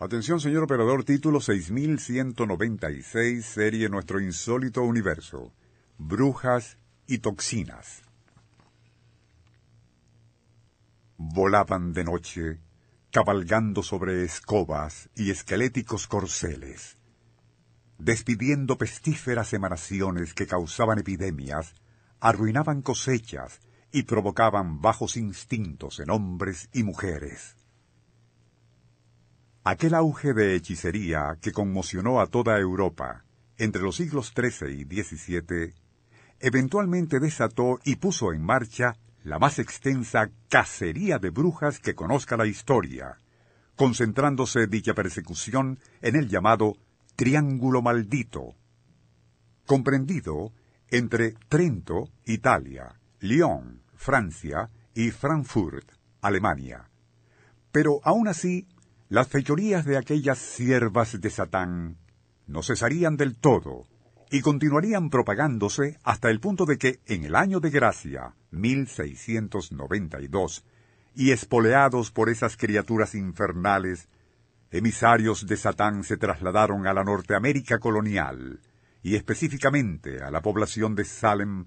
Atención, señor operador, título 6196, serie Nuestro Insólito Universo. Brujas y toxinas. Volaban de noche, cabalgando sobre escobas y esqueléticos corceles, despidiendo pestíferas emanaciones que causaban epidemias, arruinaban cosechas y provocaban bajos instintos en hombres y mujeres. Aquel auge de hechicería que conmocionó a toda Europa entre los siglos XIII y XVII, eventualmente desató y puso en marcha la más extensa cacería de brujas que conozca la historia, concentrándose dicha persecución en el llamado Triángulo Maldito, comprendido entre Trento, Italia, Lyon, Francia y Frankfurt, Alemania. Pero aún así las fechorías de aquellas siervas de Satán no cesarían del todo y continuarían propagándose hasta el punto de que en el año de gracia 1692 y espoleados por esas criaturas infernales, emisarios de Satán se trasladaron a la Norteamérica colonial y específicamente a la población de Salem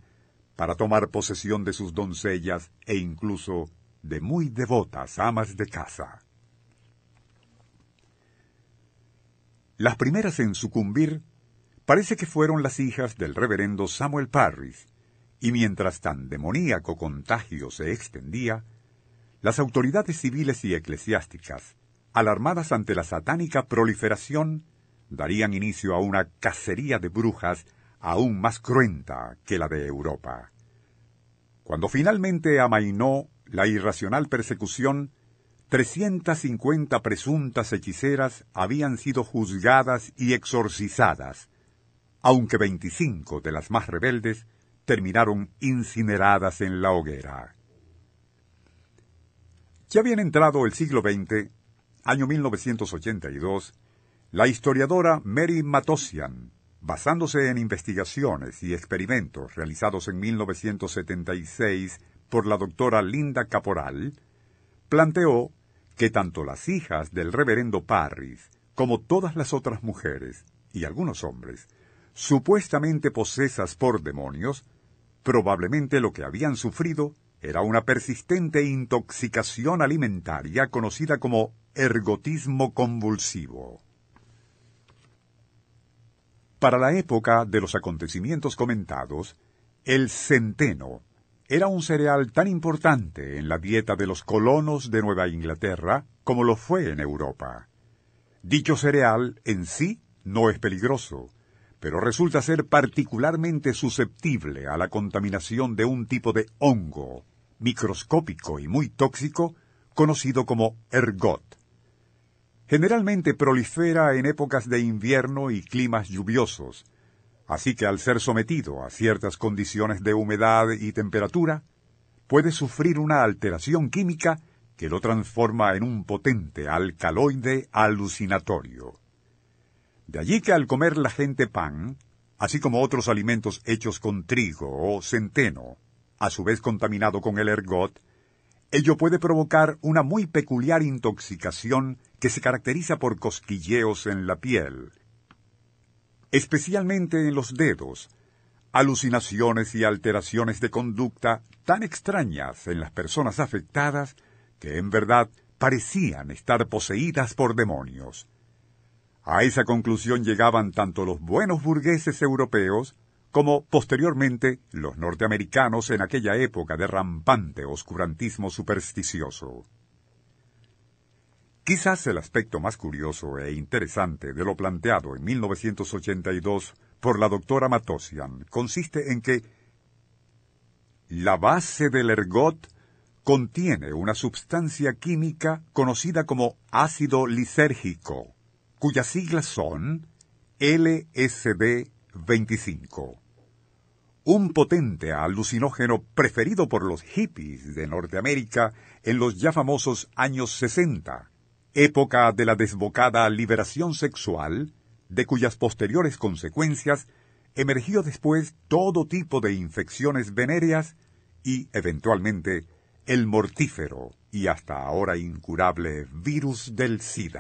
para tomar posesión de sus doncellas e incluso de muy devotas amas de casa. Las primeras en sucumbir parece que fueron las hijas del reverendo Samuel Parris, y mientras tan demoníaco contagio se extendía, las autoridades civiles y eclesiásticas, alarmadas ante la satánica proliferación, darían inicio a una cacería de brujas aún más cruenta que la de Europa. Cuando finalmente amainó la irracional persecución, 350 presuntas hechiceras habían sido juzgadas y exorcizadas, aunque 25 de las más rebeldes terminaron incineradas en la hoguera. Ya bien entrado el siglo XX, año 1982, la historiadora Mary Matosian, basándose en investigaciones y experimentos realizados en 1976 por la doctora Linda Caporal, planteó que tanto las hijas del reverendo Parris como todas las otras mujeres y algunos hombres, supuestamente posesas por demonios, probablemente lo que habían sufrido era una persistente intoxicación alimentaria conocida como ergotismo convulsivo. Para la época de los acontecimientos comentados, el centeno era un cereal tan importante en la dieta de los colonos de Nueva Inglaterra como lo fue en Europa. Dicho cereal en sí no es peligroso, pero resulta ser particularmente susceptible a la contaminación de un tipo de hongo, microscópico y muy tóxico, conocido como ergot. Generalmente prolifera en épocas de invierno y climas lluviosos, Así que al ser sometido a ciertas condiciones de humedad y temperatura, puede sufrir una alteración química que lo transforma en un potente alcaloide alucinatorio. De allí que al comer la gente pan, así como otros alimentos hechos con trigo o centeno, a su vez contaminado con el ergot, ello puede provocar una muy peculiar intoxicación que se caracteriza por cosquilleos en la piel, especialmente en los dedos, alucinaciones y alteraciones de conducta tan extrañas en las personas afectadas que en verdad parecían estar poseídas por demonios. A esa conclusión llegaban tanto los buenos burgueses europeos como posteriormente los norteamericanos en aquella época de rampante oscurantismo supersticioso. Quizás el aspecto más curioso e interesante de lo planteado en 1982 por la doctora Matosian consiste en que la base del ergot contiene una sustancia química conocida como ácido lisérgico, cuyas siglas son LSD-25. Un potente alucinógeno preferido por los hippies de Norteamérica en los ya famosos años 60, época de la desbocada liberación sexual, de cuyas posteriores consecuencias emergió después todo tipo de infecciones venéreas y, eventualmente, el mortífero y hasta ahora incurable virus del SIDA.